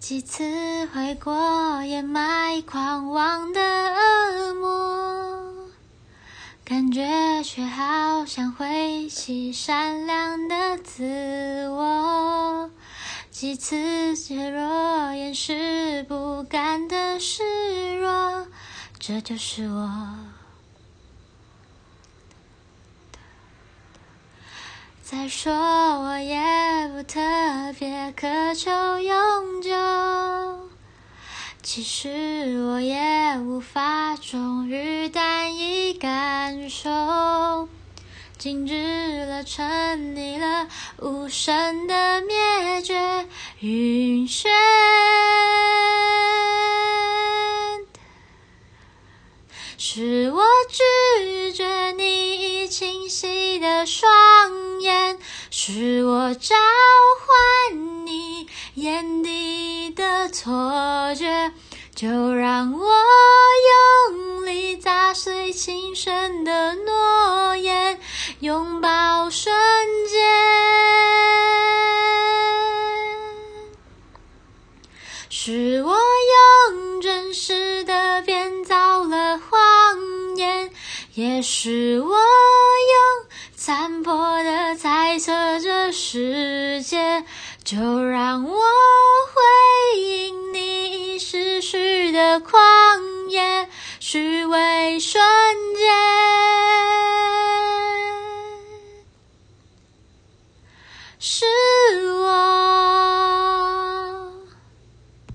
几次回过掩埋狂妄的恶魔，感觉却好像挥起善良的自我。几次脆弱掩饰不甘的示弱，这就是我。再说，我也不特别渴求永久。其实我也无法忠于单一感受，静止了，沉溺了，无声的灭绝，晕眩。是我拒绝你清晰的双眼，是我召唤你眼底的错觉，就让我用力砸碎轻声的诺言，拥抱瞬间。是我用真实的编造了谎言，也是我用残破的猜测这世界，就让我的狂野，虚伪瞬间。是。